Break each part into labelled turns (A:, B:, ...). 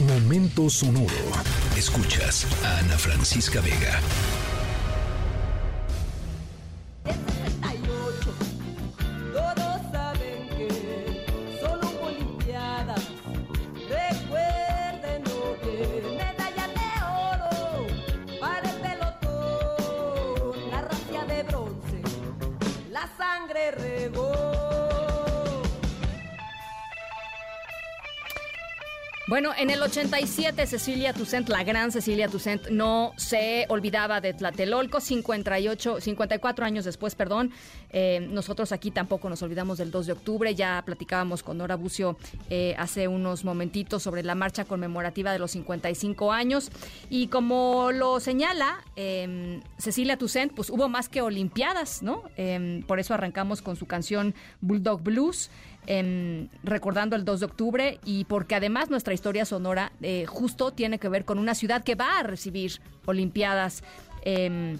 A: Momento sonoro. Escuchas a Ana Francisca Vega.
B: Bueno, en el 87 Cecilia Toussaint, la gran Cecilia Toussaint, no se olvidaba de Tlatelolco, 58, 54 años después, perdón. Eh, nosotros aquí tampoco nos olvidamos del 2 de octubre, ya platicábamos con Nora Bucio eh, hace unos momentitos sobre la marcha conmemorativa de los 55 años. Y como lo señala eh, Cecilia Toussaint, pues hubo más que Olimpiadas, ¿no? Eh, por eso arrancamos con su canción Bulldog Blues em, recordando el 2 de octubre y porque además nuestra historia sonora eh, justo tiene que ver con una ciudad que va a recibir Olimpiadas. em,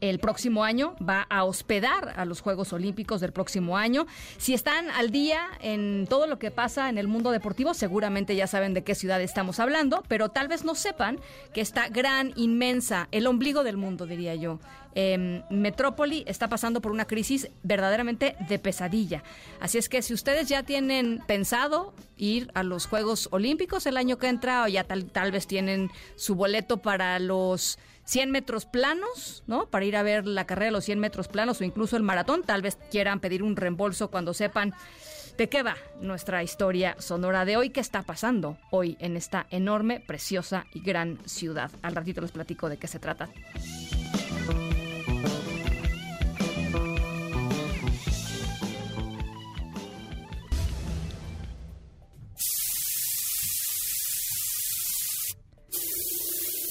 B: el próximo año va a hospedar a los Juegos Olímpicos del próximo año. Si están al día en todo lo que pasa en el mundo deportivo, seguramente ya saben de qué ciudad estamos hablando, pero tal vez no sepan que esta gran, inmensa, el ombligo del mundo, diría yo, eh, Metrópoli está pasando por una crisis verdaderamente de pesadilla. Así es que si ustedes ya tienen pensado ir a los Juegos Olímpicos el año que entra o ya tal, tal vez tienen su boleto para los 100 metros planos, ¿no? Para ir a ver la carrera de los 100 metros planos o incluso el maratón, tal vez quieran pedir un reembolso cuando sepan de qué va nuestra historia sonora de hoy, qué está pasando hoy en esta enorme, preciosa y gran ciudad. Al ratito les platico de qué se trata.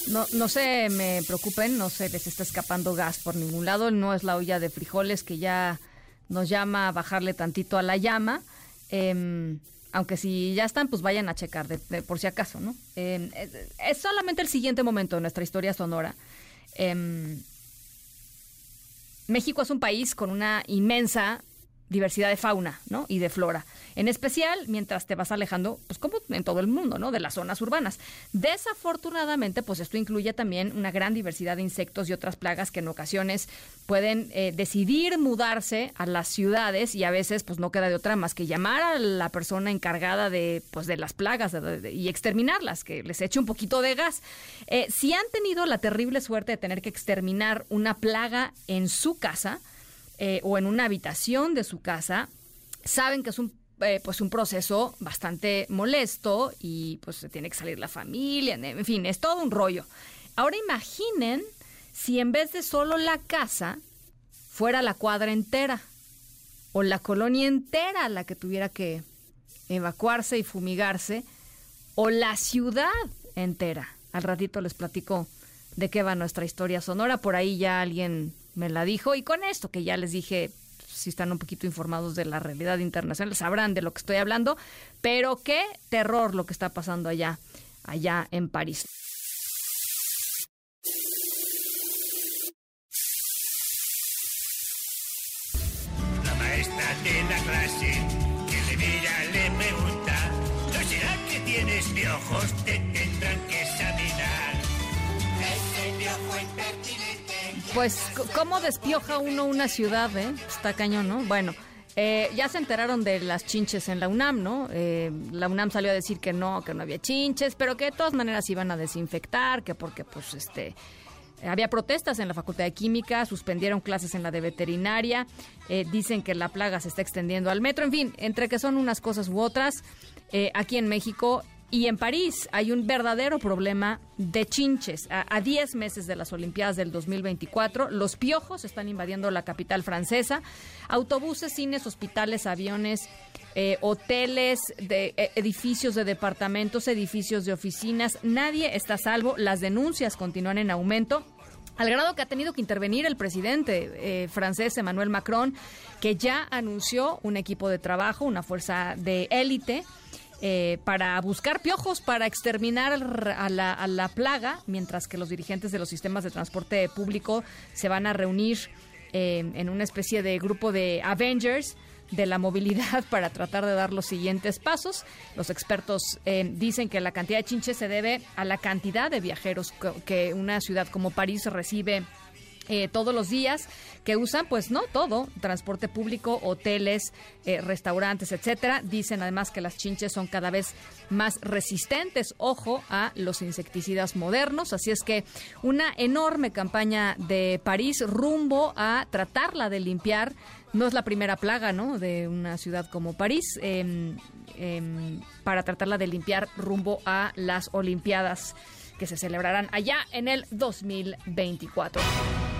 B: No, no se me preocupen, no se les está escapando gas por ningún lado, no es la olla de frijoles que ya nos llama a bajarle tantito a la llama. Em, aunque si ya están, pues vayan a checar, de- por si acaso, ¿no? Em, es, es solamente el siguiente momento de nuestra historia sonora. Em, México es un país con una inmensa diversidad de fauna, ¿no? Y de flora. En especial mientras te vas alejando, pues como en todo el mundo, ¿no? De las zonas urbanas. Desafortunadamente, pues esto incluye también una gran diversidad de insectos y otras plagas que en ocasiones pueden eh, decidir mudarse a las ciudades y a veces pues no queda de otra más que llamar a la persona encargada de pues de las plagas y exterminarlas, que les eche un poquito de gas. Eh, si han tenido la terrible suerte de tener que exterminar una plaga en su casa, eh, o en una habitación de su casa, saben que es un eh, pues un proceso bastante molesto y pues se tiene que salir la familia, en fin, es todo un rollo. Ahora imaginen si en vez de solo la casa fuera la cuadra entera o la colonia entera la que tuviera que evacuarse y fumigarse o la ciudad entera. Al ratito les platico de qué va nuestra historia sonora. Por ahí ya alguien me la dijo. Y con esto que ya les dije, si están un poquito informados de la realidad internacional, sabrán de lo que estoy hablando. Pero qué terror lo que está pasando allá, allá en París.
C: La maestra de la clase que le mira le pregunta ¿No será que tienes piojos? Te tendrán que examinar Ese piojo impertinente
B: Pues, ¿cómo despioja uno una ciudad, eh? Está cañón, ¿no? Bueno, eh, ya se enteraron de las chinches en la UNAM, ¿no? Eh, la UNAM salió a decir que no, que no había chinches, pero que de todas maneras iban a desinfectar, que porque, pues, este... Había protestas en la Facultad de Química, suspendieron clases en la de veterinaria, eh, dicen que la plaga se está extendiendo al metro, en fin, entre que son unas cosas u otras, eh, aquí en México y en París hay un verdadero problema de chinches. A a 10 meses de las Olimpiadas del 2024, los piojos están invadiendo la capital francesa. Autobuses, cines, hospitales, aviones, eh, hoteles, de, eh, edificios de departamentos, edificios de oficinas. Nadie está a salvo. Las denuncias continúan en aumento. Al grado que ha tenido que intervenir el presidente eh, francés Emmanuel Macron, que ya anunció un equipo de trabajo, una fuerza de élite, eh, para buscar piojos, para exterminar al- a la, a la plaga, mientras que los dirigentes de los sistemas de transporte público se van a reunir eh, en una especie de grupo de Avengers de la movilidad para tratar de dar los siguientes pasos. Los expertos eh, dicen que la cantidad de chinches se debe a la cantidad de viajeros que una ciudad como París recibe eh, todos los días que usan, pues no todo, transporte público, hoteles, eh, restaurantes, etcétera. Dicen además que las chinches son cada vez más resistentes, ojo, a los insecticidas modernos. Así es que una enorme campaña de París rumbo a tratarla de limpiar. No es la primera plaga, ¿no? De una ciudad como París. Em, em, para tratarla de limpiar rumbo a las Olimpiadas que se celebrarán allá en el 2024.